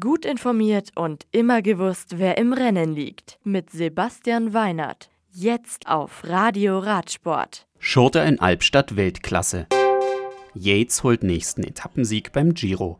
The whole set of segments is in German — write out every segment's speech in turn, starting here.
Gut informiert und immer gewusst, wer im Rennen liegt. Mit Sebastian Weinert. Jetzt auf Radio Radsport. Schurter in Albstadt Weltklasse. Yates holt nächsten Etappensieg beim Giro.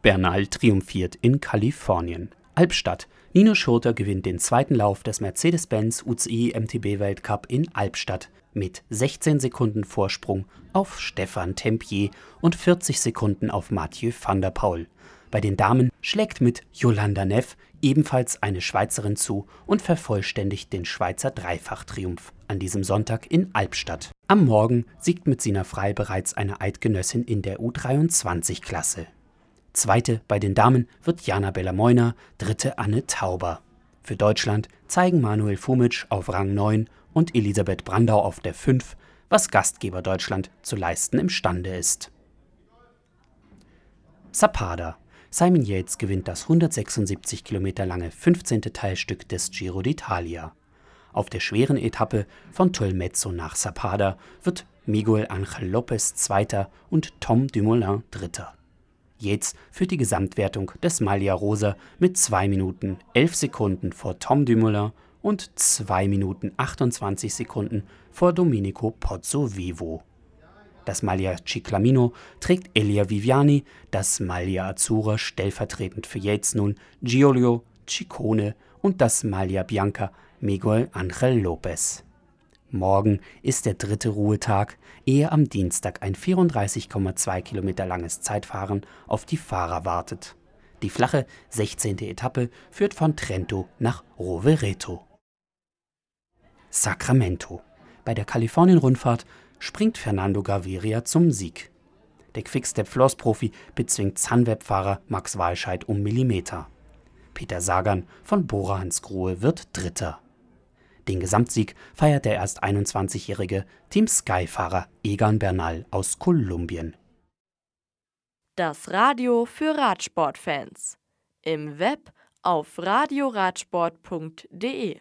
Bernal triumphiert in Kalifornien. Albstadt. Nino Schurter gewinnt den zweiten Lauf des Mercedes-Benz UCI MTB Weltcup in Albstadt mit 16 Sekunden Vorsprung auf Stefan Tempier und 40 Sekunden auf Mathieu van der Poel. Bei den Damen schlägt mit Yolanda Neff ebenfalls eine Schweizerin zu und vervollständigt den Schweizer Dreifachtriumph an diesem Sonntag in Albstadt. Am Morgen siegt mit Sina Frei bereits eine Eidgenössin in der U23-Klasse. Zweite bei den Damen wird Jana Bellamoina, dritte Anne Tauber. Für Deutschland zeigen Manuel Fumic auf Rang 9 und Elisabeth Brandau auf der 5, was Gastgeber Deutschland zu leisten imstande ist. Zapada Simon Yates gewinnt das 176 Kilometer lange 15. Teilstück des Giro d'Italia. Auf der schweren Etappe von Tolmezzo nach Zapada wird Miguel Angel Lopez Zweiter und Tom Dumoulin Dritter. Yates führt die Gesamtwertung des Maglia Rosa mit 2 Minuten 11 Sekunden vor Tom Dumoulin und 2 Minuten 28 Sekunden vor Domenico Pozzovivo. Das Maglia Ciclamino trägt Elia Viviani, das Maglia Azzurra stellvertretend für Yates nun Giulio Ciccone und das Maglia Bianca Miguel Angel Lopez. Morgen ist der dritte Ruhetag, ehe am Dienstag ein 34,2 Kilometer langes Zeitfahren auf die Fahrer wartet. Die flache 16. Etappe führt von Trento nach Rovereto. Sacramento. Bei der Kalifornien-Rundfahrt springt Fernando Gaviria zum Sieg. Der Quickstep-Floss-Profi bezwingt Sunweb-Fahrer Max Walscheid um Millimeter. Peter Sagan von Bora Hansgrohe wird Dritter. Den Gesamtsieg feiert der erst 21-jährige Team Sky-Fahrer Egan Bernal aus Kolumbien. Das Radio für Radsportfans. Im Web auf radioradsport.de